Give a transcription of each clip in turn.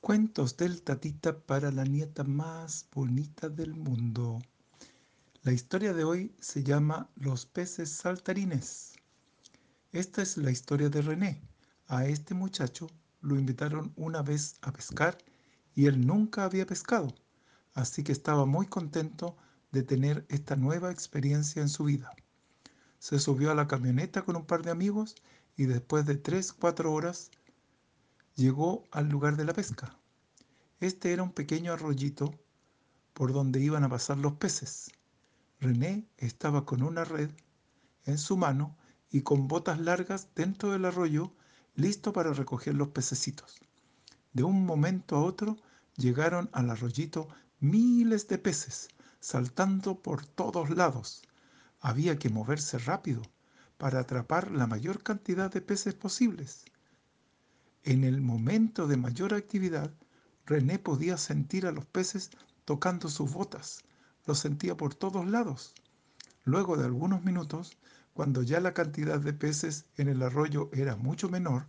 Cuentos del tatita para la nieta más bonita del mundo. La historia de hoy se llama Los peces saltarines. Esta es la historia de René. A este muchacho lo invitaron una vez a pescar y él nunca había pescado, así que estaba muy contento de tener esta nueva experiencia en su vida. Se subió a la camioneta con un par de amigos y después de 3-4 horas llegó al lugar de la pesca. Este era un pequeño arroyito por donde iban a pasar los peces. René estaba con una red en su mano y con botas largas dentro del arroyo, listo para recoger los pececitos. De un momento a otro llegaron al arroyito miles de peces, saltando por todos lados. Había que moverse rápido para atrapar la mayor cantidad de peces posibles. En el momento de mayor actividad, René podía sentir a los peces tocando sus botas. Los sentía por todos lados. Luego de algunos minutos, cuando ya la cantidad de peces en el arroyo era mucho menor,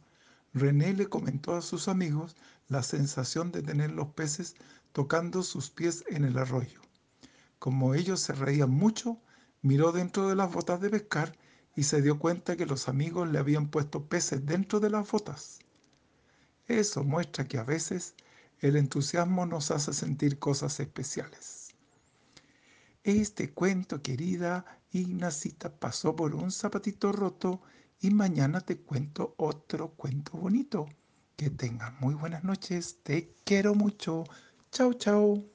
René le comentó a sus amigos la sensación de tener los peces tocando sus pies en el arroyo. Como ellos se reían mucho, miró dentro de las botas de pescar y se dio cuenta que los amigos le habían puesto peces dentro de las botas. Eso muestra que a veces el entusiasmo nos hace sentir cosas especiales. Este cuento, querida Ignacita, pasó por un zapatito roto y mañana te cuento otro cuento bonito. Que tengas muy buenas noches. Te quiero mucho. Chao, chao.